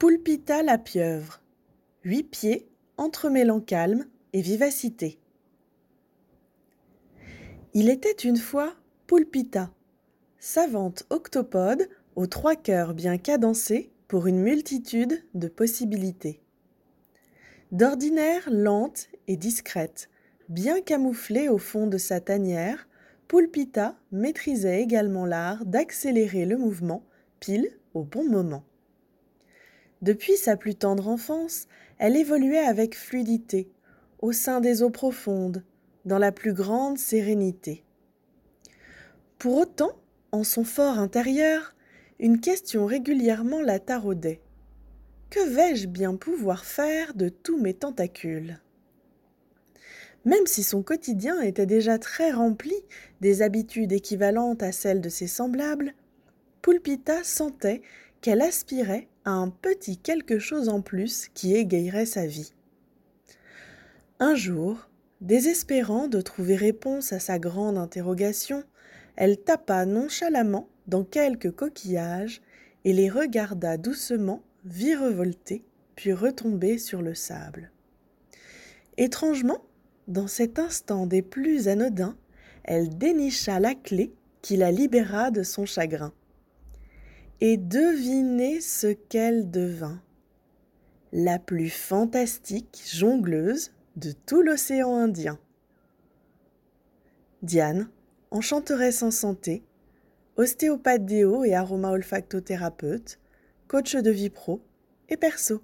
Poulpita la pieuvre. Huit pieds, entremêlant calme et vivacité. Il était une fois Poulpita, savante octopode aux trois cœurs bien cadencés pour une multitude de possibilités. D'ordinaire lente et discrète, bien camouflée au fond de sa tanière, Poulpita maîtrisait également l'art d'accélérer le mouvement pile au bon moment. Depuis sa plus tendre enfance, elle évoluait avec fluidité, au sein des eaux profondes, dans la plus grande sérénité. Pour autant, en son fort intérieur, une question régulièrement la taraudait. Que vais-je bien pouvoir faire de tous mes tentacules? Même si son quotidien était déjà très rempli des habitudes équivalentes à celles de ses semblables, Poulpita sentait qu'elle aspirait à un petit quelque chose en plus qui égayerait sa vie. Un jour, désespérant de trouver réponse à sa grande interrogation, elle tapa nonchalamment dans quelques coquillages et les regarda doucement virevolter puis retomber sur le sable. Étrangement, dans cet instant des plus anodins, elle dénicha la clé qui la libéra de son chagrin et devinez ce qu'elle devint. La plus fantastique jongleuse de tout l'océan Indien. Diane, enchanteresse en santé, ostéopathe déo et aroma olfactothérapeute, coach de vie pro et perso.